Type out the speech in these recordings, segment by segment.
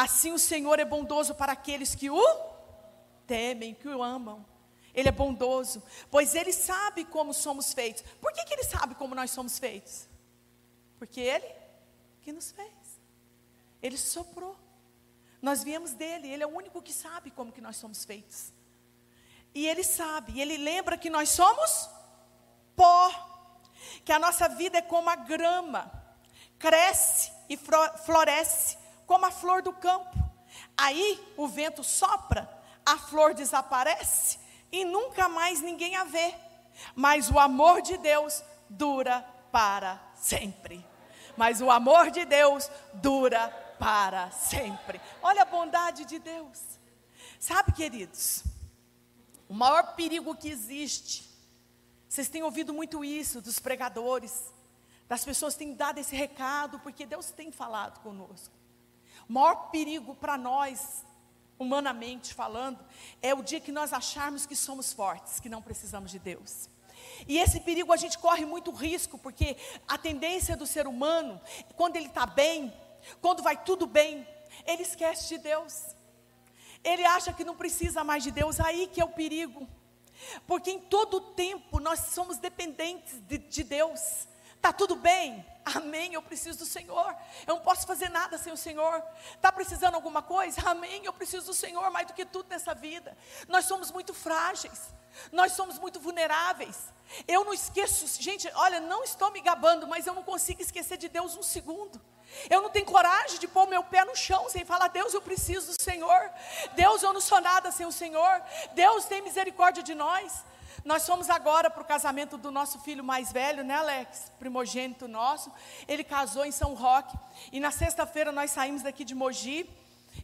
Assim o Senhor é bondoso para aqueles que o temem, que o amam. Ele é bondoso, pois Ele sabe como somos feitos. Por que, que Ele sabe como nós somos feitos? Porque Ele que nos fez. Ele soprou. Nós viemos dele, Ele é o único que sabe como que nós somos feitos. E Ele sabe, Ele lembra que nós somos pó. Que a nossa vida é como a grama, cresce e floresce como a flor do campo. Aí o vento sopra, a flor desaparece e nunca mais ninguém a vê. Mas o amor de Deus dura para sempre. Mas o amor de Deus dura para sempre. Olha a bondade de Deus. Sabe, queridos, o maior perigo que existe, vocês têm ouvido muito isso dos pregadores, das pessoas têm dado esse recado, porque Deus tem falado conosco. O maior perigo para nós humanamente falando, é o dia que nós acharmos que somos fortes, que não precisamos de Deus. E esse perigo a gente corre muito risco, porque a tendência do ser humano, quando ele está bem, quando vai tudo bem, ele esquece de Deus. Ele acha que não precisa mais de Deus, aí que é o perigo. Porque em todo tempo nós somos dependentes de, de Deus. Está tudo bem? Amém, eu preciso do Senhor. Eu não posso fazer nada sem o Senhor. Está precisando alguma coisa? Amém, eu preciso do Senhor mais do que tudo nessa vida. Nós somos muito frágeis. Nós somos muito vulneráveis. Eu não esqueço, gente, olha, não estou me gabando, mas eu não consigo esquecer de Deus um segundo. Eu não tenho coragem de pôr meu pé no chão sem falar, Deus, eu preciso do Senhor. Deus, eu não sou nada sem o Senhor. Deus, tem misericórdia de nós. Nós fomos agora para o casamento do nosso filho mais velho, né, Alex? Primogênito nosso. Ele casou em São Roque. E na sexta-feira nós saímos daqui de Mogi.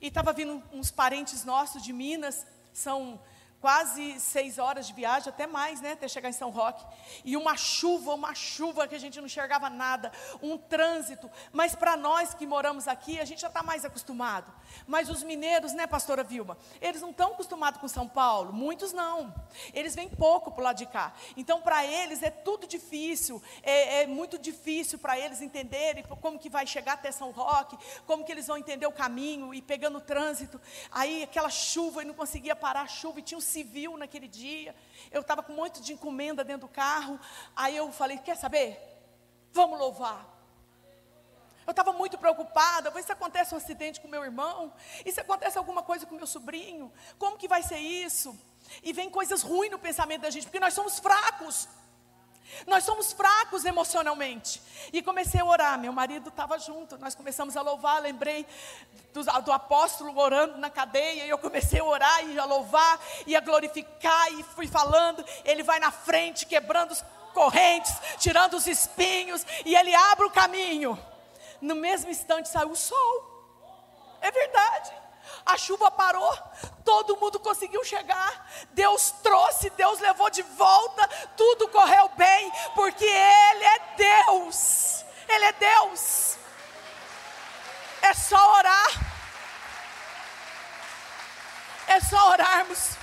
E estava vindo uns parentes nossos de Minas. São quase seis horas de viagem, até mais, né, até chegar em São Roque. E uma chuva, uma chuva que a gente não enxergava nada, um trânsito. Mas para nós que moramos aqui, a gente já está mais acostumado. Mas os mineiros, né, pastora Vilma, eles não estão acostumados com São Paulo, muitos não. Eles vêm pouco para lado de cá. Então, para eles é tudo difícil, é, é muito difícil para eles entenderem como que vai chegar até São Roque, como que eles vão entender o caminho e pegando o trânsito. Aí aquela chuva, e não conseguia parar a chuva, e tinha um civil naquele dia. Eu estava com um monte de encomenda dentro do carro. Aí eu falei: quer saber? Vamos louvar. Eu estava muito preocupada, ver se acontece um acidente com meu irmão, e se acontece alguma coisa com meu sobrinho, como que vai ser isso? E vem coisas ruins no pensamento da gente, porque nós somos fracos. Nós somos fracos emocionalmente. E comecei a orar. Meu marido estava junto. Nós começamos a louvar. Lembrei do, do, apóstolo orando na cadeia. E eu comecei a orar e a louvar e a glorificar. E fui falando. Ele vai na frente, quebrando os correntes, tirando os espinhos. E ele abre o caminho. No mesmo instante saiu o sol. É verdade. A chuva parou, todo mundo conseguiu chegar. Deus trouxe, Deus levou de volta, tudo correu bem, porque Ele é Deus. Ele é Deus. É só orar. É só orarmos.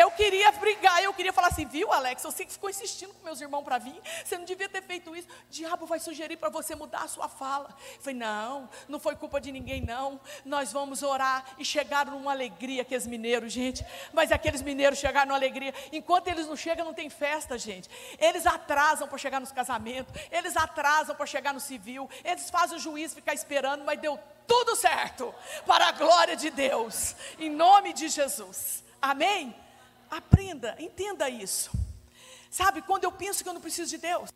Eu queria brigar, eu queria falar assim, viu, Alex? Você que ficou insistindo com meus irmãos para vir, você não devia ter feito isso. O diabo vai sugerir para você mudar a sua fala. Eu falei, não, não foi culpa de ninguém, não. Nós vamos orar e chegaram numa alegria, aqueles mineiros, gente. Mas aqueles mineiros chegaram numa alegria. Enquanto eles não chegam, não tem festa, gente. Eles atrasam para chegar nos casamentos, eles atrasam para chegar no civil, eles fazem o juiz ficar esperando, mas deu tudo certo para a glória de Deus, em nome de Jesus. Amém? Aprenda, entenda isso. Sabe, quando eu penso que eu não preciso de Deus,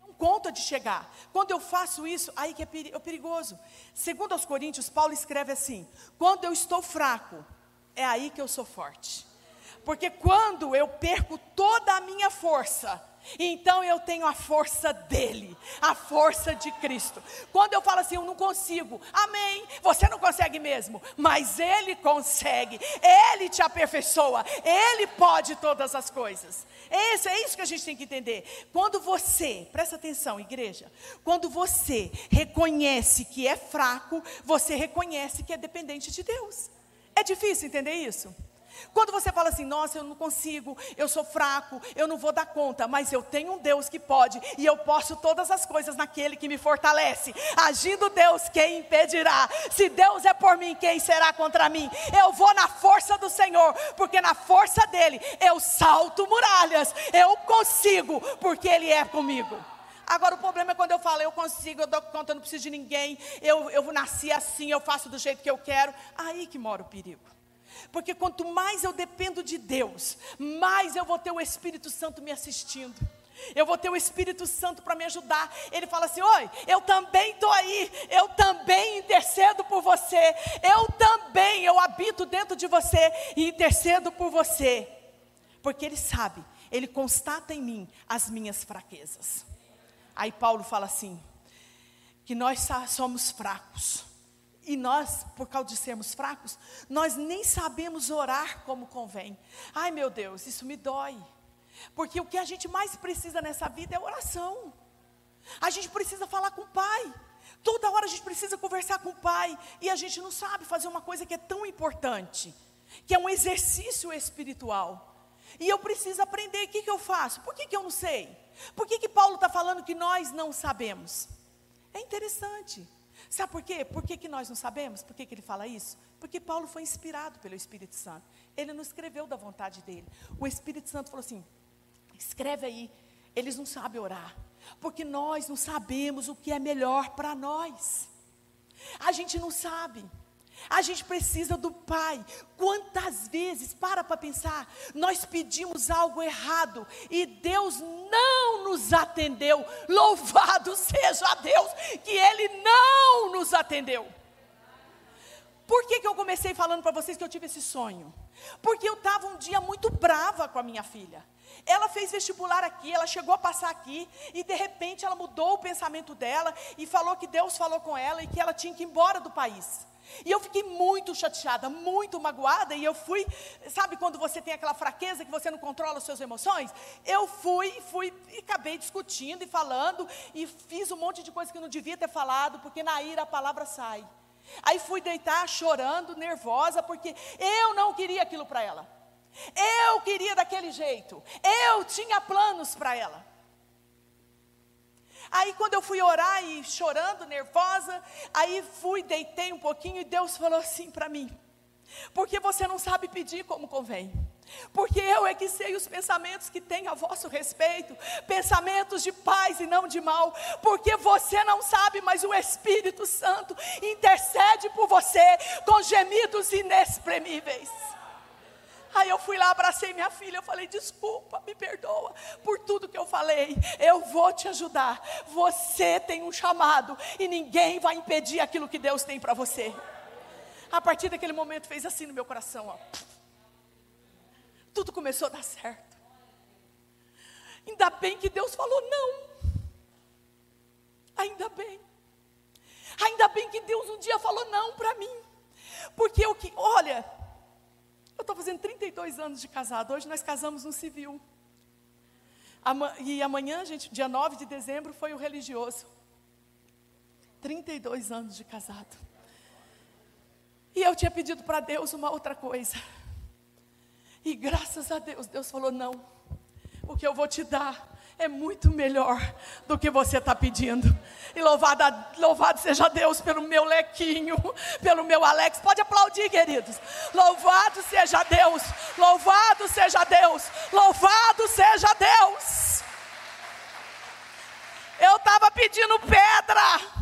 não conta de chegar. Quando eu faço isso, aí que é, é perigoso. Segundo aos Coríntios, Paulo escreve assim: quando eu estou fraco, é aí que eu sou forte. Porque quando eu perco toda a minha força, então eu tenho a força dele, a força de Cristo. Quando eu falo assim, eu não consigo, amém, você não consegue mesmo, mas ele consegue, ele te aperfeiçoa, ele pode todas as coisas. Esse, é isso que a gente tem que entender. Quando você, presta atenção, igreja, quando você reconhece que é fraco, você reconhece que é dependente de Deus. É difícil entender isso? Quando você fala assim, nossa, eu não consigo, eu sou fraco, eu não vou dar conta, mas eu tenho um Deus que pode, e eu posso todas as coisas naquele que me fortalece. Agindo Deus, quem impedirá? Se Deus é por mim, quem será contra mim? Eu vou na força do Senhor, porque na força dele eu salto muralhas, eu consigo, porque Ele é comigo. Agora o problema é quando eu falo, eu consigo, eu dou conta, eu não preciso de ninguém, eu, eu nasci assim, eu faço do jeito que eu quero. Aí que mora o perigo. Porque quanto mais eu dependo de Deus, mais eu vou ter o Espírito Santo me assistindo. Eu vou ter o Espírito Santo para me ajudar. Ele fala assim: Oi, eu também estou aí. Eu também intercedo por você. Eu também, eu habito dentro de você e intercedo por você. Porque Ele sabe, Ele constata em mim as minhas fraquezas. Aí Paulo fala assim: que nós somos fracos. E nós, por causa de sermos fracos, nós nem sabemos orar como convém. Ai meu Deus, isso me dói. Porque o que a gente mais precisa nessa vida é oração. A gente precisa falar com o Pai. Toda hora a gente precisa conversar com o Pai. E a gente não sabe fazer uma coisa que é tão importante, que é um exercício espiritual. E eu preciso aprender. O que, que eu faço? Por que, que eu não sei? Por que, que Paulo está falando que nós não sabemos? É interessante. Sabe por quê? Por que, que nós não sabemos? Por que, que ele fala isso? Porque Paulo foi inspirado pelo Espírito Santo. Ele não escreveu da vontade dele. O Espírito Santo falou assim: escreve aí. Eles não sabem orar. Porque nós não sabemos o que é melhor para nós. A gente não sabe. A gente precisa do Pai. Quantas vezes, para para pensar, nós pedimos algo errado e Deus não nos atendeu. Louvado seja Deus que Ele não nos atendeu. Por que, que eu comecei falando para vocês que eu tive esse sonho? Porque eu estava um dia muito brava com a minha filha. Ela fez vestibular aqui, ela chegou a passar aqui, e de repente ela mudou o pensamento dela e falou que Deus falou com ela e que ela tinha que ir embora do país. E eu fiquei muito chateada, muito magoada, e eu fui, sabe quando você tem aquela fraqueza que você não controla as suas emoções? Eu fui, fui e acabei discutindo e falando, e fiz um monte de coisa que não devia ter falado, porque na ira a palavra sai. Aí fui deitar chorando, nervosa, porque eu não queria aquilo para ela. Eu queria daquele jeito. Eu tinha planos para ela. Aí quando eu fui orar e chorando, nervosa, aí fui, deitei um pouquinho e Deus falou assim para mim: porque você não sabe pedir como convém. Porque eu é que sei os pensamentos que tem a vosso respeito, pensamentos de paz e não de mal. Porque você não sabe, mas o Espírito Santo intercede por você com gemidos inexprimíveis. Aí eu fui lá, abracei minha filha, eu falei: desculpa, me perdoa por tudo que eu falei. Eu vou te ajudar. Você tem um chamado e ninguém vai impedir aquilo que Deus tem para você. A partir daquele momento fez assim no meu coração, ó. Tudo começou a dar certo. Ainda bem que Deus falou não. Ainda bem. Ainda bem que Deus um dia falou não para mim. Porque eu 42 anos de casado. Hoje nós casamos no civil. E amanhã, gente, dia 9 de dezembro, foi o religioso. 32 anos de casado. E eu tinha pedido para Deus uma outra coisa. E graças a Deus, Deus falou: não, o que eu vou te dar é muito melhor do que você está pedindo. E louvado, louvado seja Deus pelo meu lequinho, pelo meu Alex. Pode aplaudir, queridos. Louvado seja Deus, louvado seja Deus, louvado seja Deus. Eu estava pedindo pedra.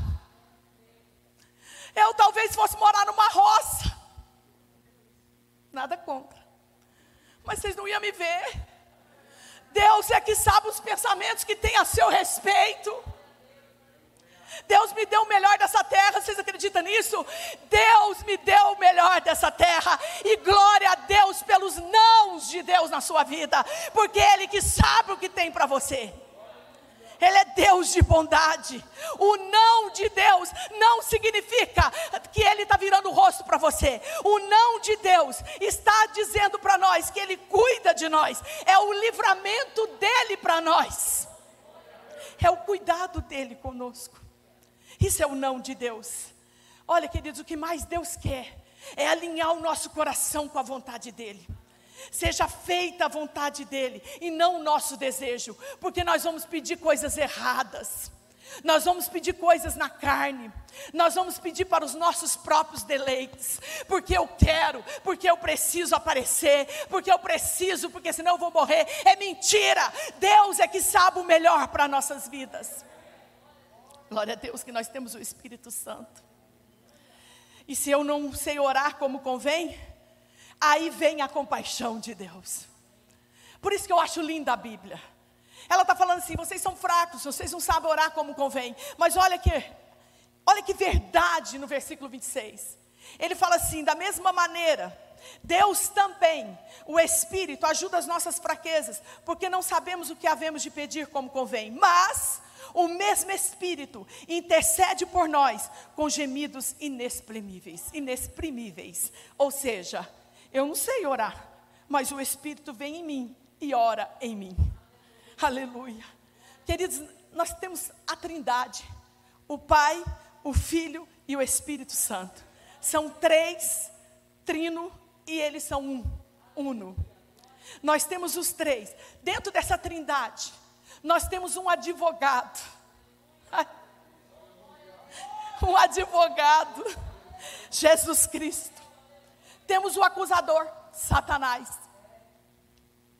Eu talvez fosse morar numa roça. Nada contra. Mas vocês não iam me ver. Deus é que sabe os pensamentos que tem a seu respeito. Deus me deu o melhor dessa terra, vocês acreditam nisso? Deus me deu o melhor dessa terra, e glória a Deus pelos nãos de Deus na sua vida, porque Ele que sabe o que tem para você. Ele é Deus de bondade. O não de Deus não significa que Ele está virando o rosto para você. O não de Deus está dizendo para nós que Ele cuida de nós. É o livramento dele para nós. É o cuidado dele conosco. Isso é o não de Deus. Olha, queridos, o que mais Deus quer é alinhar o nosso coração com a vontade dele. Seja feita a vontade dEle e não o nosso desejo, porque nós vamos pedir coisas erradas. Nós vamos pedir coisas na carne, nós vamos pedir para os nossos próprios deleites, porque eu quero, porque eu preciso aparecer, porque eu preciso, porque senão eu vou morrer. É mentira, Deus é que sabe o melhor para nossas vidas. Glória a Deus que nós temos o Espírito Santo. E se eu não sei orar como convém, aí vem a compaixão de Deus. Por isso que eu acho linda a Bíblia. Ela está falando assim: vocês são fracos, vocês não sabem orar como convém. Mas olha que, olha que verdade no versículo 26. Ele fala assim: da mesma maneira, Deus também, o Espírito, ajuda as nossas fraquezas, porque não sabemos o que havemos de pedir como convém. Mas o mesmo Espírito intercede por nós com gemidos inexprimíveis, inexprimíveis. Ou seja, eu não sei orar, mas o Espírito vem em mim e ora em mim. Aleluia. Queridos, nós temos a Trindade: o Pai, o Filho e o Espírito Santo. São três, trino, e eles são um, uno. Nós temos os três. Dentro dessa Trindade, nós temos um advogado. Um advogado, Jesus Cristo. Temos o acusador, Satanás.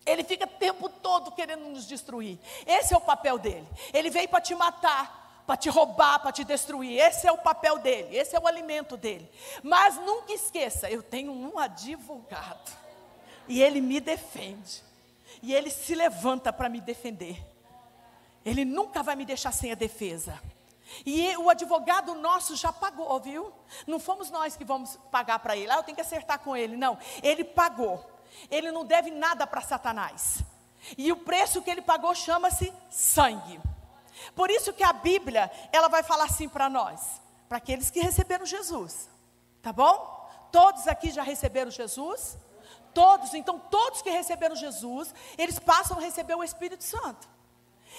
Ele fica o tempo todo querendo nos destruir. Esse é o papel dele. Ele veio para te matar, para te roubar, para te destruir. Esse é o papel dele, esse é o alimento dele. Mas nunca esqueça, eu tenho um advogado. E ele me defende. E ele se levanta para me defender. Ele nunca vai me deixar sem a defesa. E o advogado nosso já pagou, viu? Não fomos nós que vamos pagar para ele. Ah, eu tenho que acertar com ele. Não, ele pagou. Ele não deve nada para Satanás. E o preço que ele pagou chama-se sangue. Por isso que a Bíblia, ela vai falar assim para nós, para aqueles que receberam Jesus. Tá bom? Todos aqui já receberam Jesus? Todos, então todos que receberam Jesus, eles passam a receber o Espírito Santo.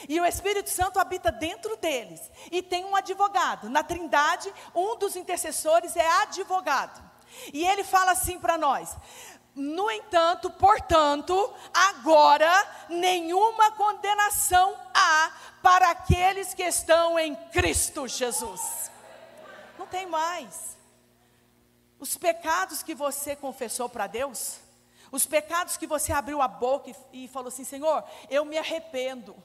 E o Espírito Santo habita dentro deles. E tem um advogado. Na Trindade, um dos intercessores é advogado. E ele fala assim para nós: no entanto, portanto, agora nenhuma condenação há para aqueles que estão em Cristo Jesus. Não tem mais. Os pecados que você confessou para Deus, os pecados que você abriu a boca e, e falou assim: Senhor, eu me arrependo,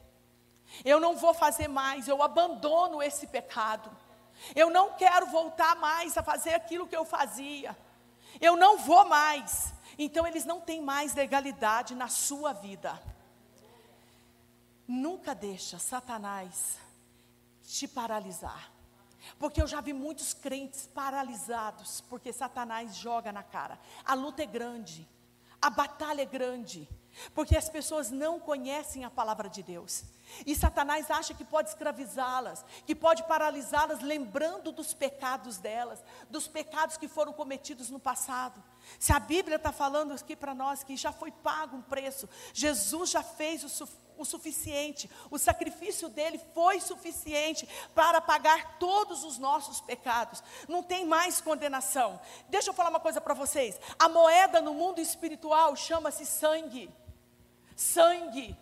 eu não vou fazer mais, eu abandono esse pecado, eu não quero voltar mais a fazer aquilo que eu fazia, eu não vou mais. Então eles não têm mais legalidade na sua vida. Nunca deixa Satanás te paralisar. Porque eu já vi muitos crentes paralisados, porque Satanás joga na cara. A luta é grande, a batalha é grande, porque as pessoas não conhecem a palavra de Deus. E Satanás acha que pode escravizá-las, que pode paralisá-las, lembrando dos pecados delas, dos pecados que foram cometidos no passado. Se a Bíblia está falando aqui para nós que já foi pago um preço, Jesus já fez o, su o suficiente, o sacrifício dele foi suficiente para pagar todos os nossos pecados, não tem mais condenação. Deixa eu falar uma coisa para vocês: a moeda no mundo espiritual chama-se sangue. Sangue.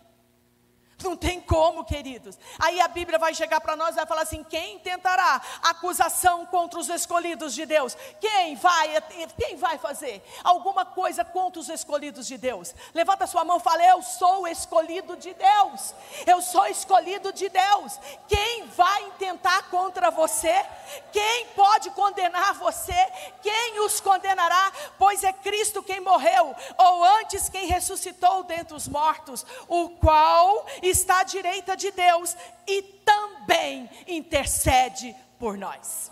Não tem como, queridos. Aí a Bíblia vai chegar para nós e vai falar assim: quem tentará acusação contra os escolhidos de Deus? Quem vai, quem vai fazer alguma coisa contra os escolhidos de Deus? Levanta sua mão e fala: Eu sou escolhido de Deus. Eu sou escolhido de Deus. Quem vai tentar contra você? Quem pode condenar você? Quem os condenará? Pois é Cristo quem morreu, ou antes quem ressuscitou dentre os mortos, o qual está à direita de Deus e também intercede por nós.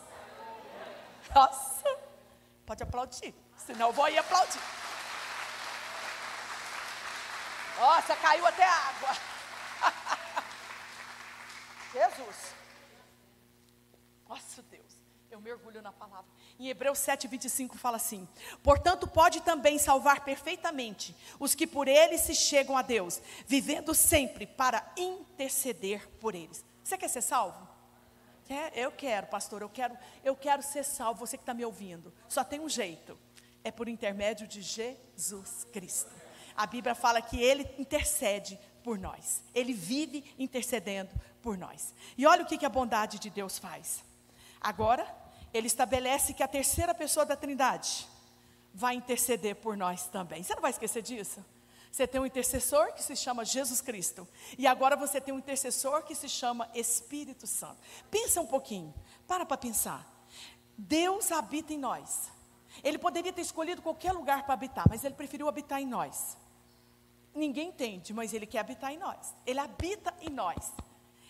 Nossa, pode aplaudir, senão eu vou ir aplaudir. Nossa, caiu até água. Jesus. Nossa eu mergulho na palavra. Em Hebreus 7, 25 fala assim: Portanto, pode também salvar perfeitamente os que por ele se chegam a Deus, vivendo sempre para interceder por eles. Você quer ser salvo? Quer? Eu quero, pastor, eu quero, eu quero ser salvo, você que está me ouvindo. Só tem um jeito: é por intermédio de Jesus Cristo. A Bíblia fala que ele intercede por nós. Ele vive intercedendo por nós. E olha o que, que a bondade de Deus faz. Agora, ele estabelece que a terceira pessoa da Trindade vai interceder por nós também. Você não vai esquecer disso? Você tem um intercessor que se chama Jesus Cristo. E agora você tem um intercessor que se chama Espírito Santo. Pensa um pouquinho. Para para pensar. Deus habita em nós. Ele poderia ter escolhido qualquer lugar para habitar, mas ele preferiu habitar em nós. Ninguém entende, mas ele quer habitar em nós. Ele habita em nós.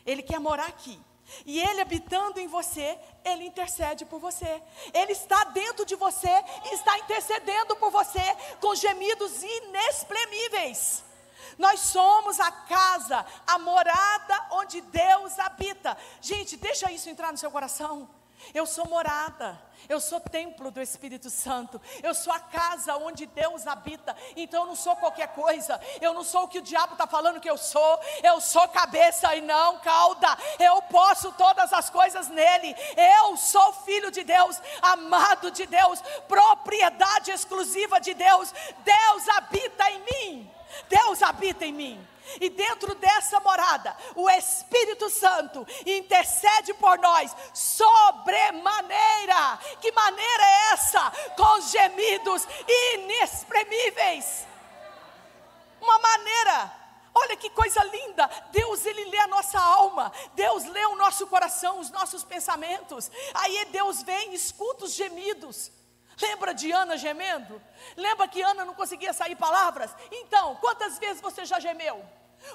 Ele quer morar aqui. E Ele habitando em você, Ele intercede por você. Ele está dentro de você está intercedendo por você com gemidos inexprimíveis. Nós somos a casa, a morada onde Deus habita. Gente, deixa isso entrar no seu coração. Eu sou morada, eu sou templo do Espírito Santo, eu sou a casa onde Deus habita, então eu não sou qualquer coisa, eu não sou o que o diabo está falando que eu sou, eu sou cabeça e não cauda, eu posso todas as coisas nele, eu sou filho de Deus, amado de Deus, propriedade exclusiva de Deus, Deus habita em mim, Deus habita em mim. E dentro dessa morada, o Espírito Santo intercede por nós sobremaneira. Que maneira é essa? Com gemidos inexprimíveis. Uma maneira Olha que coisa linda! Deus ele lê a nossa alma, Deus lê o nosso coração, os nossos pensamentos. Aí Deus vem, escuta os gemidos. Lembra de Ana gemendo? Lembra que Ana não conseguia sair palavras? Então, quantas vezes você já gemeu?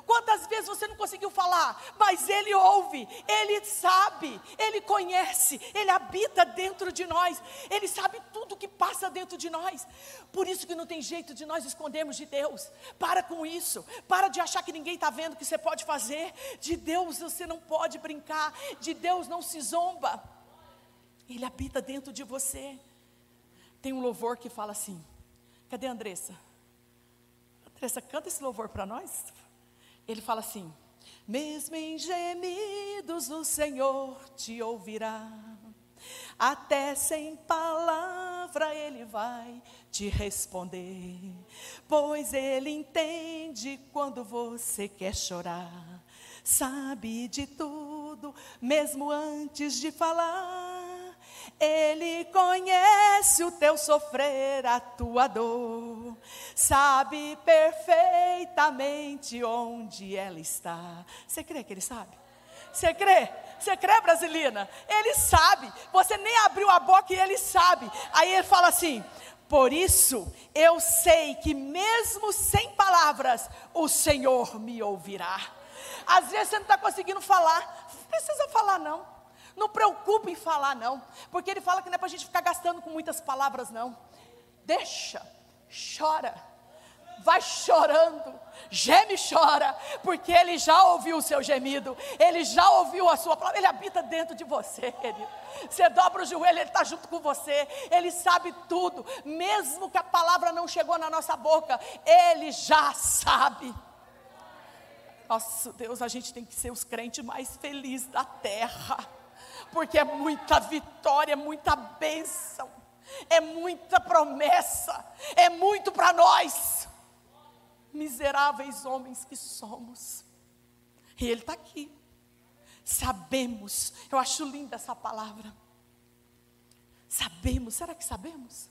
Quantas vezes você não conseguiu falar, mas Ele ouve, Ele sabe, Ele conhece, Ele habita dentro de nós, Ele sabe tudo que passa dentro de nós. Por isso que não tem jeito de nós escondermos de Deus. Para com isso, para de achar que ninguém está vendo o que você pode fazer. De Deus você não pode brincar, de Deus não se zomba. Ele habita dentro de você. Tem um louvor que fala assim: cadê a Andressa? Andressa, canta esse louvor para nós? Ele fala assim: mesmo em gemidos o Senhor te ouvirá, até sem palavra Ele vai te responder, pois Ele entende quando você quer chorar, sabe de tudo, mesmo antes de falar ele conhece o teu sofrer, a tua dor, sabe perfeitamente onde ela está. Você crê que ele sabe? Você crê? Você crê, Brasilina? Ele sabe. Você nem abriu a boca e ele sabe. Aí ele fala assim: por isso eu sei que mesmo sem palavras, o Senhor me ouvirá. Às vezes você não está conseguindo falar, não precisa falar não. Não preocupe em falar, não. Porque ele fala que não é para a gente ficar gastando com muitas palavras, não. Deixa, chora. Vai chorando, geme e chora, porque Ele já ouviu o seu gemido, Ele já ouviu a sua palavra, Ele habita dentro de você, querido. Você dobra o joelho, Ele está junto com você, Ele sabe tudo, mesmo que a palavra não chegou na nossa boca, Ele já sabe. Nossa Deus, a gente tem que ser os crentes mais felizes da terra porque é muita vitória, é muita bênção, é muita promessa, é muito para nós, miseráveis homens que somos. E Ele está aqui. Sabemos, eu acho linda essa palavra. Sabemos, será que sabemos?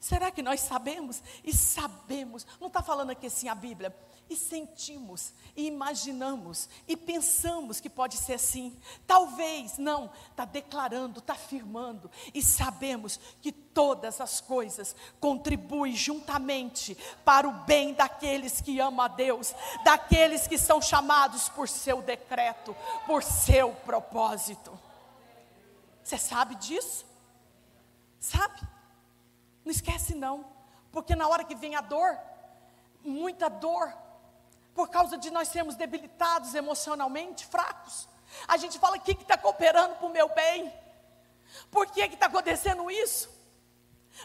Será que nós sabemos? E sabemos, não está falando aqui assim a Bíblia, e sentimos, e imaginamos, e pensamos que pode ser assim. Talvez, não, está declarando, está afirmando, e sabemos que todas as coisas contribuem juntamente para o bem daqueles que amam a Deus, daqueles que são chamados por seu decreto, por seu propósito. Você sabe disso? Sabe? Não esquece não, porque na hora que vem a dor, muita dor, por causa de nós sermos debilitados emocionalmente, fracos. A gente fala: o que está cooperando para o meu bem? Por que está acontecendo isso?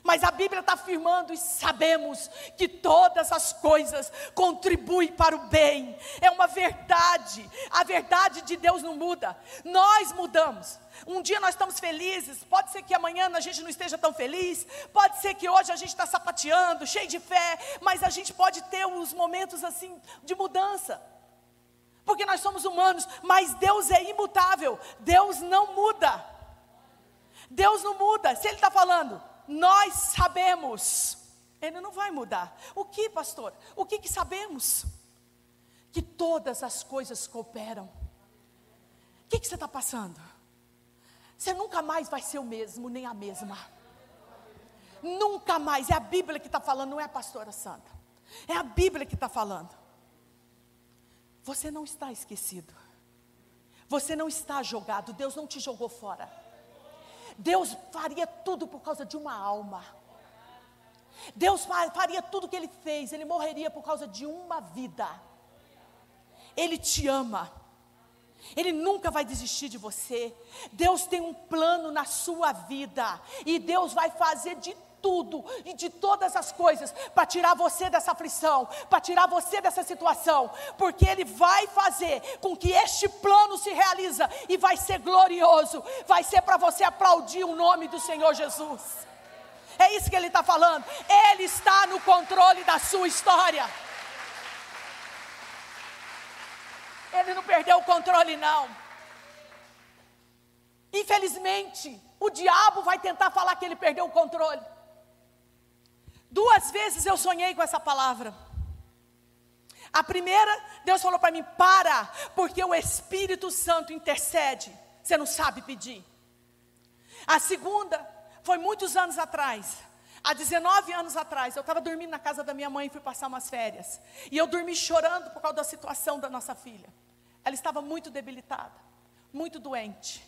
Mas a Bíblia está afirmando e sabemos que todas as coisas contribuem para o bem. É uma verdade. A verdade de Deus não muda. Nós mudamos. Um dia nós estamos felizes, pode ser que amanhã a gente não esteja tão feliz, pode ser que hoje a gente está sapateando, cheio de fé, mas a gente pode ter uns momentos assim de mudança. Porque nós somos humanos, mas Deus é imutável, Deus não muda. Deus não muda. Se Ele está falando, nós sabemos. Ele não vai mudar. O que, pastor? O que, que sabemos? Que todas as coisas cooperam. O que, que você está passando? Você nunca mais vai ser o mesmo, nem a mesma. Nunca mais. É a Bíblia que está falando, não é a pastora santa. É a Bíblia que está falando. Você não está esquecido. Você não está jogado. Deus não te jogou fora. Deus faria tudo por causa de uma alma. Deus faria tudo o que ele fez, ele morreria por causa de uma vida. Ele te ama. Ele nunca vai desistir de você. Deus tem um plano na sua vida. E Deus vai fazer de tudo e de todas as coisas para tirar você dessa aflição, para tirar você dessa situação, porque Ele vai fazer com que este plano se realiza e vai ser glorioso, vai ser para você aplaudir o nome do Senhor Jesus. É isso que Ele está falando. Ele está no controle da sua história. Ele não perdeu o controle, não. Infelizmente, o diabo vai tentar falar que ele perdeu o controle. Duas vezes eu sonhei com essa palavra. A primeira, Deus falou para mim: para, porque o Espírito Santo intercede. Você não sabe pedir. A segunda, foi muitos anos atrás. Há 19 anos atrás, eu estava dormindo na casa da minha mãe e fui passar umas férias. E eu dormi chorando por causa da situação da nossa filha. Ela estava muito debilitada, muito doente.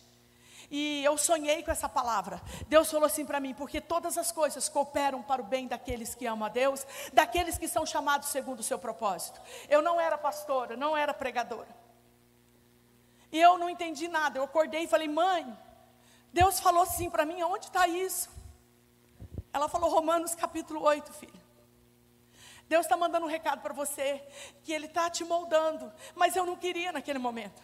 E eu sonhei com essa palavra. Deus falou assim para mim: porque todas as coisas cooperam para o bem daqueles que amam a Deus, daqueles que são chamados segundo o seu propósito. Eu não era pastora, não era pregadora. E eu não entendi nada. Eu acordei e falei: mãe, Deus falou assim para mim: onde está isso? Ela falou: Romanos capítulo 8, filho. Deus está mandando um recado para você, que Ele está te moldando, mas eu não queria naquele momento.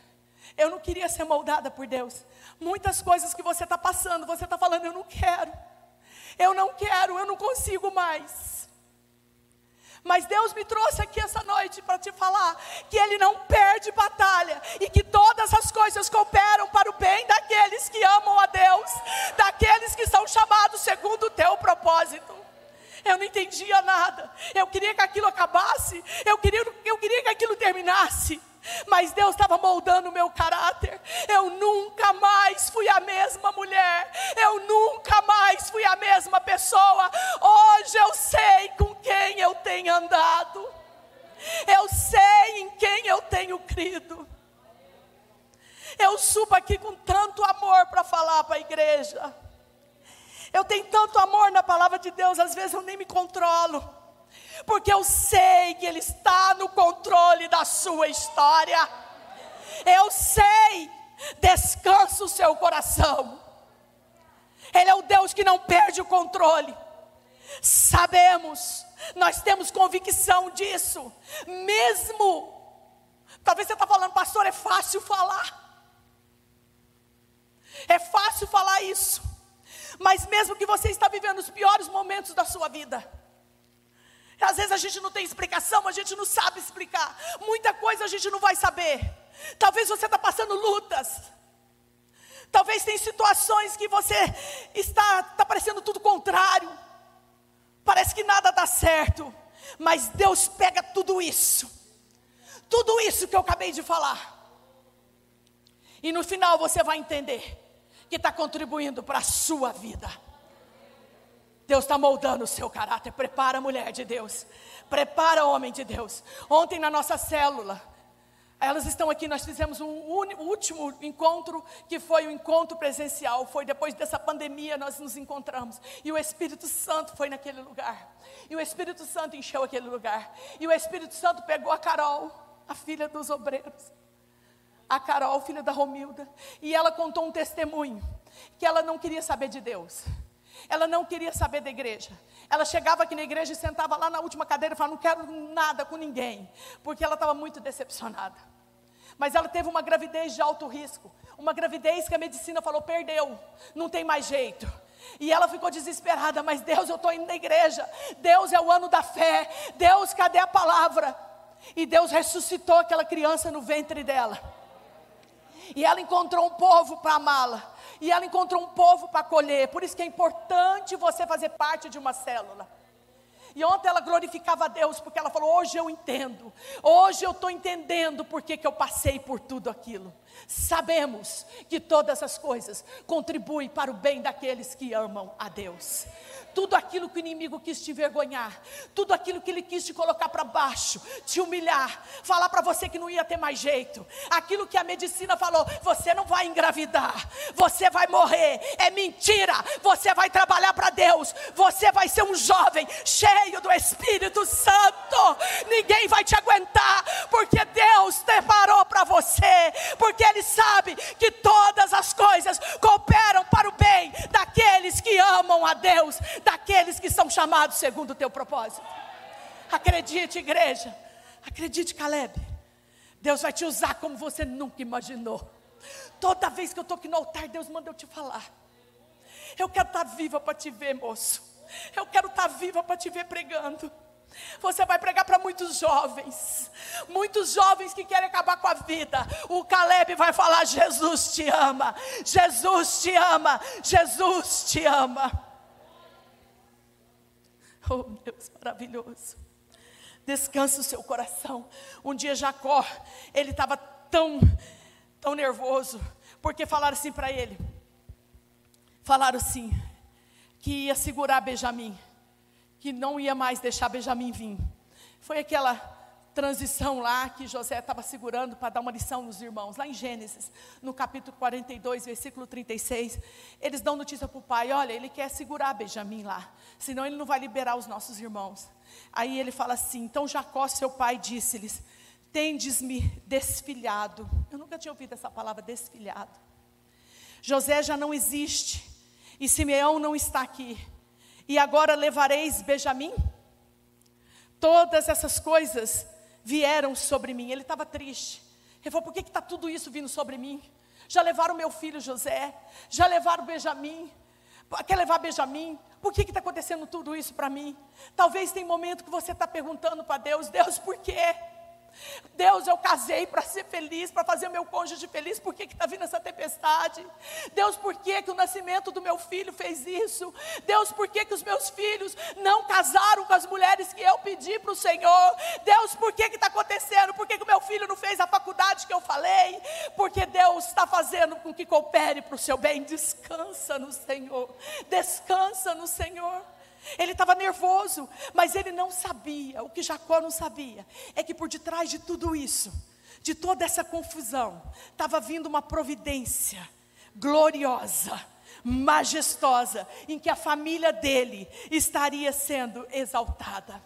Eu não queria ser moldada por Deus. Muitas coisas que você está passando, você está falando, eu não quero. Eu não quero, eu não consigo mais. Mas Deus me trouxe aqui essa noite para te falar que Ele não perde batalha e que todas as coisas cooperam para o bem daqueles que amam a Deus, daqueles que são chamados segundo o teu propósito. Eu não entendia nada. Eu queria que aquilo acabasse. Eu queria, eu queria que aquilo terminasse mas Deus estava moldando o meu caráter. Eu nunca mais fui a mesma mulher, eu nunca mais fui a mesma pessoa. Hoje eu sei com quem eu tenho andado, eu sei em quem eu tenho crido. Eu subo aqui com tanto amor para falar para a igreja. Eu tenho tanto amor na palavra de Deus, às vezes eu nem me controlo porque eu sei que Ele está no controle da sua história. Eu sei, descansa o seu coração. Ele é o Deus que não perde o controle. Sabemos, nós temos convicção disso, mesmo. Talvez você está falando, pastor, é fácil falar. É fácil falar isso, mas mesmo que você está vivendo os piores momentos da sua vida, às vezes a gente não tem explicação, a gente não sabe explicar. Muita coisa a gente não vai saber. Talvez você está passando lutas. Talvez tem situações que você está, está parecendo tudo contrário. Parece que nada dá certo. Mas Deus pega tudo isso. Tudo isso que eu acabei de falar. E no final você vai entender que está contribuindo para a sua vida. Deus está moldando o seu caráter. Prepara, mulher de Deus. Prepara, homem de Deus. Ontem na nossa célula, elas estão aqui. Nós fizemos um último encontro que foi o um encontro presencial. Foi depois dessa pandemia nós nos encontramos. E o Espírito Santo foi naquele lugar. E o Espírito Santo encheu aquele lugar. E o Espírito Santo pegou a Carol, a filha dos obreiros. A Carol, filha da Romilda. E ela contou um testemunho. Que ela não queria saber de Deus Ela não queria saber da igreja. Ela chegava aqui na igreja e sentava lá na última cadeira e falava: Não quero nada com ninguém, porque ela estava muito decepcionada. Mas ela teve uma gravidez de alto risco, uma gravidez que a medicina falou: perdeu, não tem mais jeito. E ela ficou desesperada, mas Deus, eu estou indo na igreja. Deus é o ano da fé. Deus, cadê a palavra? E Deus ressuscitou aquela criança no ventre dela. E ela encontrou um povo para amá-la. E ela encontrou um povo para acolher. Por isso que é importante você fazer parte de uma célula. E ontem ela glorificava a Deus, porque ela falou: Hoje eu entendo, hoje eu estou entendendo porque que eu passei por tudo aquilo. Sabemos que todas as coisas contribuem para o bem daqueles que amam a Deus tudo aquilo que o inimigo quis te envergonhar, tudo aquilo que ele quis te colocar para baixo, te humilhar, falar para você que não ia ter mais jeito, aquilo que a medicina falou, você não vai engravidar, você vai morrer, é mentira, você vai trabalhar para Deus, você vai ser um jovem cheio do Espírito Santo, ninguém vai te aguentar, porque Deus preparou para você, porque Ele sabe que todas as coisas cooperam para o bem daqueles que amam a Deus, daqueles que são chamados segundo o teu propósito. Acredite, igreja. Acredite, Caleb. Deus vai te usar como você nunca imaginou. Toda vez que eu estou aqui no altar, Deus manda eu te falar. Eu quero estar tá viva para te ver, moço. Eu quero estar tá viva para te ver pregando. Você vai pregar para muitos jovens, muitos jovens que querem acabar com a vida. O Caleb vai falar: Jesus te ama, Jesus te ama, Jesus te ama. Oh, Deus maravilhoso. Descansa o seu coração. Um dia Jacó, ele estava tão, tão nervoso, porque falaram assim para ele. Falaram assim, que ia segurar Benjamim, que não ia mais deixar Benjamim vir. Foi aquela transição lá que José estava segurando para dar uma lição nos irmãos, lá em Gênesis, no capítulo 42, versículo 36, eles dão notícia para o pai: olha, ele quer segurar Benjamim lá, senão ele não vai liberar os nossos irmãos. Aí ele fala assim: então Jacó, seu pai, disse-lhes: tendes-me desfilhado. Eu nunca tinha ouvido essa palavra desfilhado. José já não existe, e Simeão não está aqui, e agora levareis Benjamim? Todas essas coisas vieram sobre mim. Ele estava triste. Ele falou: por que está tudo isso vindo sobre mim? Já levaram meu filho José, já levaram Benjamim. Quer levar Benjamim? Por que está acontecendo tudo isso para mim? Talvez tem momento que você está perguntando para Deus: Deus, por quê? Deus, eu casei para ser feliz, para fazer meu cônjuge feliz, por que está vindo essa tempestade? Deus, por que, que o nascimento do meu filho fez isso? Deus, por que, que os meus filhos não casaram com as mulheres que eu pedi para o Senhor? Deus, por que está acontecendo? Por que o meu filho não fez a faculdade que eu falei? Porque Deus está fazendo com que coopere para o seu bem. Descansa no Senhor, descansa no Senhor. Ele estava nervoso, mas ele não sabia, o que Jacó não sabia, é que por detrás de tudo isso, de toda essa confusão, estava vindo uma providência gloriosa, majestosa, em que a família dele estaria sendo exaltada.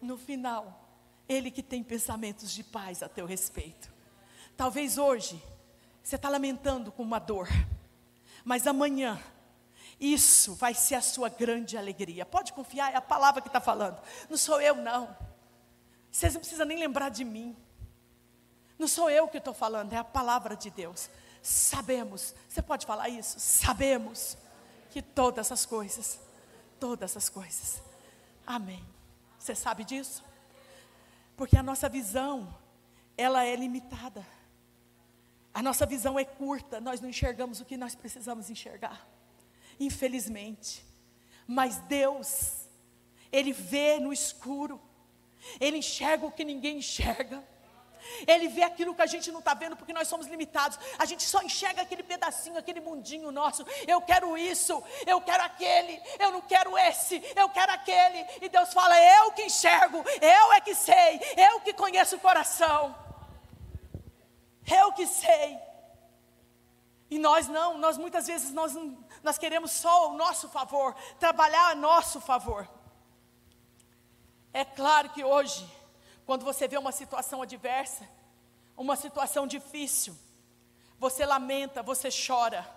No final, ele que tem pensamentos de paz a teu respeito. Talvez hoje você está lamentando com uma dor, mas amanhã isso vai ser a sua grande alegria. Pode confiar, é a palavra que está falando. Não sou eu, não. Vocês não precisam nem lembrar de mim. Não sou eu que estou falando, é a palavra de Deus. Sabemos, você pode falar isso? Sabemos que todas essas coisas, todas essas coisas, amém. Você sabe disso? Porque a nossa visão, ela é limitada. A nossa visão é curta, nós não enxergamos o que nós precisamos enxergar infelizmente. Mas Deus, Ele vê no escuro, Ele enxerga o que ninguém enxerga. Ele vê aquilo que a gente não está vendo porque nós somos limitados. A gente só enxerga aquele pedacinho, aquele mundinho nosso. Eu quero isso, eu quero aquele, eu não quero esse, eu quero aquele. E Deus fala: Eu que enxergo, eu é que sei, eu que conheço o coração. Eu que sei. E nós não, nós muitas vezes nós não, nós queremos só o nosso favor, trabalhar a nosso favor. É claro que hoje, quando você vê uma situação adversa, uma situação difícil, você lamenta, você chora.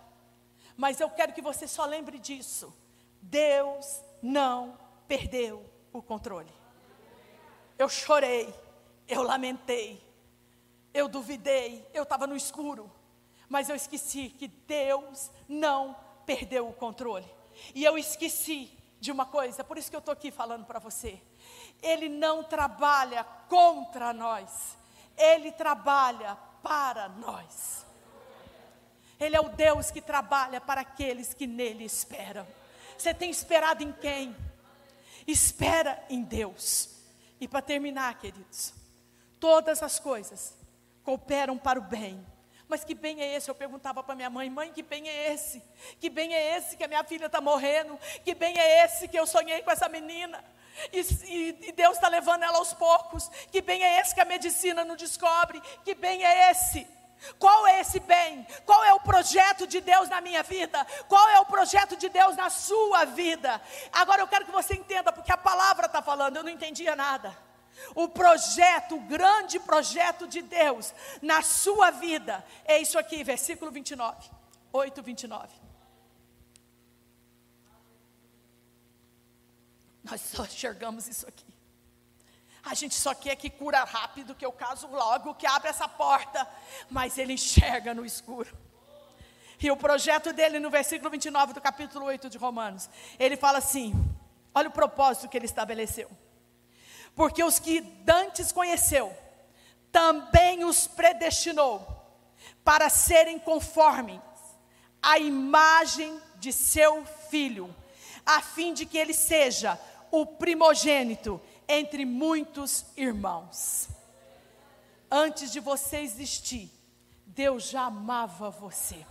Mas eu quero que você só lembre disso. Deus não perdeu o controle. Eu chorei, eu lamentei, eu duvidei, eu estava no escuro, mas eu esqueci que Deus não perdeu o controle. E eu esqueci de uma coisa, por isso que eu estou aqui falando para você. Ele não trabalha contra nós, ele trabalha para nós. Ele é o Deus que trabalha para aqueles que nele esperam. Você tem esperado em quem? Espera em Deus. E para terminar, queridos, todas as coisas cooperam para o bem. Mas que bem é esse? Eu perguntava para minha mãe, mãe, que bem é esse? Que bem é esse que a minha filha está morrendo? Que bem é esse que eu sonhei com essa menina? E, e, e Deus está levando ela aos poucos. Que bem é esse que a medicina não descobre? Que bem é esse? Qual é esse bem? Qual é o projeto de Deus na minha vida? Qual é o projeto de Deus na sua vida? Agora eu quero que você entenda, porque a palavra está falando, eu não entendia nada. O projeto, o grande projeto de Deus na sua vida é isso aqui, versículo 29, 8, 29. Nós só enxergamos isso aqui. A gente só quer que cura rápido, que eu caso logo, que abra essa porta. Mas ele enxerga no escuro. E o projeto dele, no versículo 29 do capítulo 8 de Romanos, ele fala assim: olha o propósito que ele estabeleceu. Porque os que dantes conheceu, também os predestinou para serem conformes à imagem de seu filho, a fim de que ele seja o primogênito entre muitos irmãos. Antes de você existir, Deus já amava você.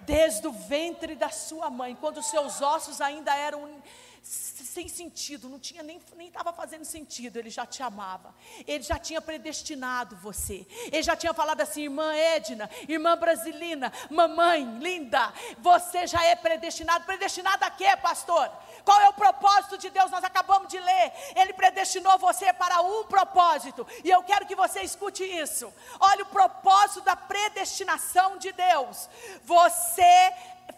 Desde o ventre da sua mãe, quando seus ossos ainda eram sem sentido, não tinha nem estava fazendo sentido, ele já te amava. Ele já tinha predestinado você. Ele já tinha falado assim, irmã Edna, irmã Brasilina, mamãe linda, você já é predestinado. Predestinado a quê, pastor? Qual é o propósito de Deus? Nós acabamos de ler. Ele predestinou você para um propósito. E eu quero que você escute isso. Olha o propósito da predestinação de Deus. Você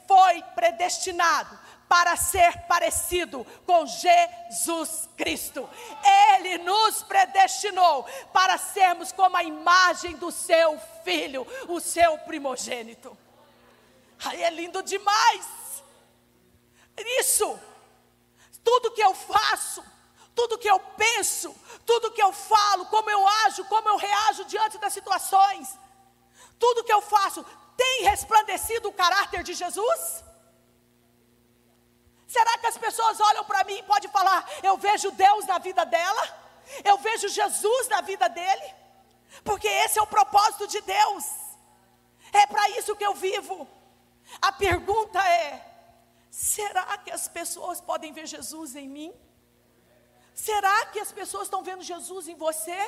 foi predestinado para ser parecido com Jesus Cristo. Ele nos predestinou para sermos como a imagem do seu filho, o seu primogênito. Aí é lindo demais. Isso tudo que eu faço, tudo que eu penso, tudo que eu falo, como eu ajo, como eu reajo diante das situações, tudo que eu faço tem resplandecido o caráter de Jesus? Será que as pessoas olham para mim e podem falar: eu vejo Deus na vida dela, eu vejo Jesus na vida dele? Porque esse é o propósito de Deus, é para isso que eu vivo. A pergunta é: Será que as pessoas podem ver Jesus em mim? Será que as pessoas estão vendo Jesus em você?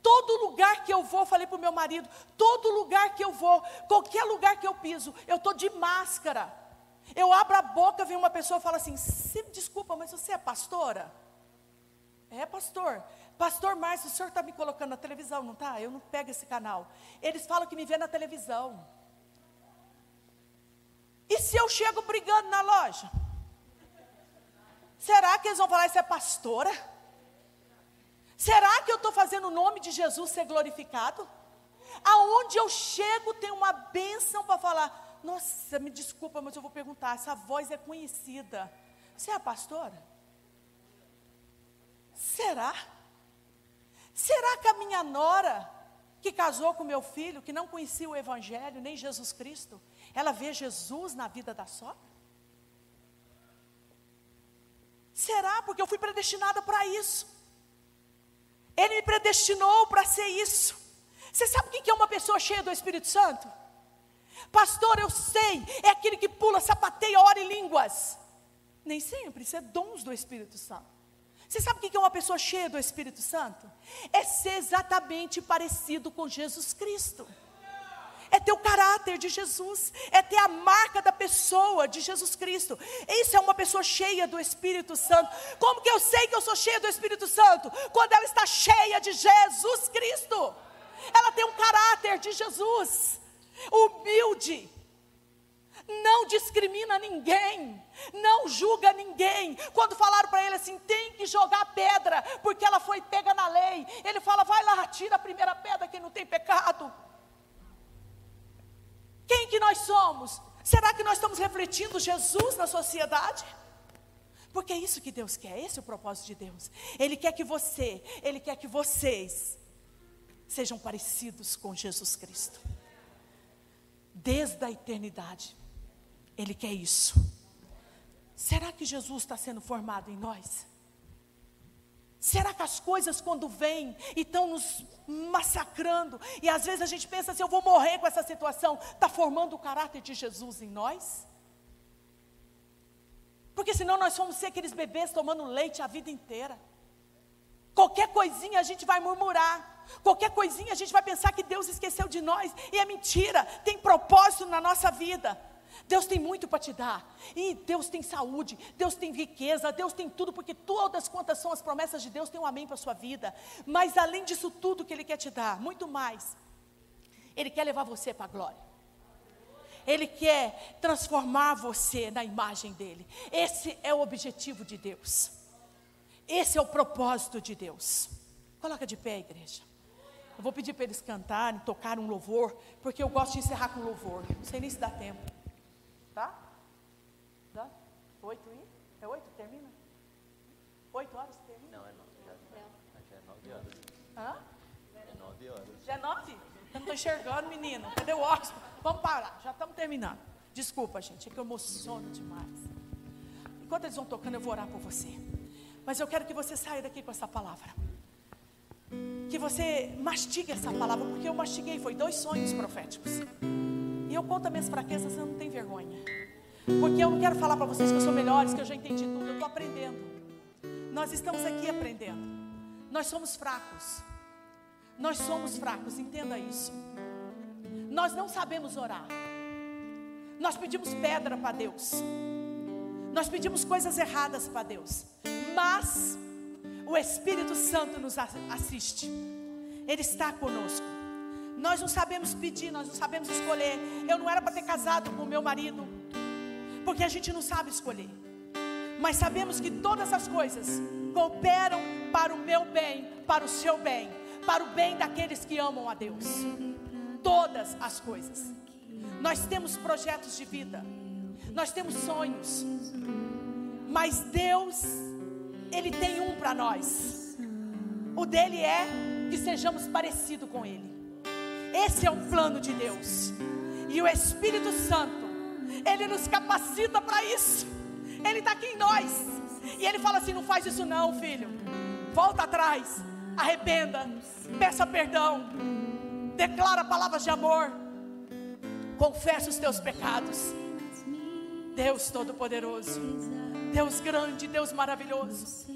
Todo lugar que eu vou, falei para o meu marido, todo lugar que eu vou, qualquer lugar que eu piso, eu estou de máscara. Eu abro a boca, vem uma pessoa e fala assim: desculpa, mas você é pastora? É, pastor. Pastor Márcio, o senhor está me colocando na televisão, não está? Eu não pego esse canal. Eles falam que me vê na televisão. E se eu chego brigando na loja? Será que eles vão falar isso é pastora? Será que eu estou fazendo o nome de Jesus ser glorificado? Aonde eu chego tem uma bênção para falar. Nossa, me desculpa, mas eu vou perguntar. Essa voz é conhecida. Você é a pastora? Será? Será que a minha nora, que casou com meu filho, que não conhecia o Evangelho, nem Jesus Cristo, ela vê Jesus na vida da sogra? Será? Porque eu fui predestinada para isso. Ele me predestinou para ser isso. Você sabe quem que é uma pessoa cheia do Espírito Santo? Pastor, eu sei, é aquele que pula, sapateia, ora em línguas. Nem sempre, isso é dons do Espírito Santo. Você sabe o que é uma pessoa cheia do Espírito Santo? É ser exatamente parecido com Jesus Cristo é ter o caráter de Jesus, é ter a marca da pessoa de Jesus Cristo. Isso é uma pessoa cheia do Espírito Santo. Como que eu sei que eu sou cheia do Espírito Santo? Quando ela está cheia de Jesus Cristo. Ela tem um caráter de Jesus, humilde. não discrimina ninguém, não julga ninguém. Quando falaram para ele assim, tem que jogar pedra, porque ela foi pega na lei, ele fala, vai lá, tira a primeira pedra, quem não tem pecado. Quem que nós somos? Será que nós estamos refletindo Jesus na sociedade? Porque é isso que Deus quer, esse é o propósito de Deus. Ele quer que você, Ele quer que vocês sejam parecidos com Jesus Cristo. Desde a eternidade, Ele quer isso. Será que Jesus está sendo formado em nós? Será que as coisas quando vêm e estão nos massacrando, e às vezes a gente pensa assim, eu vou morrer com essa situação, está formando o caráter de Jesus em nós? Porque senão nós vamos ser aqueles bebês tomando leite a vida inteira. Qualquer coisinha a gente vai murmurar. Qualquer coisinha a gente vai pensar que Deus esqueceu de nós. E é mentira. Tem propósito na nossa vida. Deus tem muito para te dar. E Deus tem saúde, Deus tem riqueza, Deus tem tudo, porque todas quantas são as promessas de Deus, tem um amém para a sua vida. Mas além disso tudo que Ele quer te dar, muito mais, Ele quer levar você para a glória. Ele quer transformar você na imagem dele. Esse é o objetivo de Deus. Esse é o propósito de Deus. Coloca de pé, igreja. Eu vou pedir para eles cantarem, tocar um louvor, porque eu gosto de encerrar com louvor. Não sei nem se dá tempo. Tá? Dá? Oito e? É oito termina? Oito horas termina? Não, é nove. Já, já é nove horas. Hã? É nove horas. Já é nove? Eu não estou enxergando, menina. Cadê o óculos? Vamos parar, já estamos terminando. Desculpa, gente, é que eu emociono demais. Enquanto eles vão tocando, eu vou orar por você. Mas eu quero que você saia daqui com essa palavra. Que você mastigue essa palavra, porque eu mastiguei, foi dois sonhos proféticos. E eu conto as minhas fraquezas, eu não tenho vergonha. Porque eu não quero falar para vocês que eu sou melhores, que eu já entendi tudo, eu estou aprendendo. Nós estamos aqui aprendendo. Nós somos fracos. Nós somos fracos, entenda isso. Nós não sabemos orar. Nós pedimos pedra para Deus. Nós pedimos coisas erradas para Deus. Mas o Espírito Santo nos assiste. Ele está conosco. Nós não sabemos pedir, nós não sabemos escolher. Eu não era para ter casado com meu marido, porque a gente não sabe escolher. Mas sabemos que todas as coisas cooperam para o meu bem, para o seu bem, para o bem daqueles que amam a Deus todas as coisas. Nós temos projetos de vida, nós temos sonhos, mas Deus, Ele tem um para nós. O dele é que sejamos parecidos com Ele. Esse é o plano de Deus. E o Espírito Santo, Ele nos capacita para isso. Ele está aqui em nós. E Ele fala assim: não faz isso não, filho. Volta atrás, arrependa, peça perdão declara palavras de amor, confessa os teus pecados. Deus Todo-Poderoso, Deus grande, Deus maravilhoso.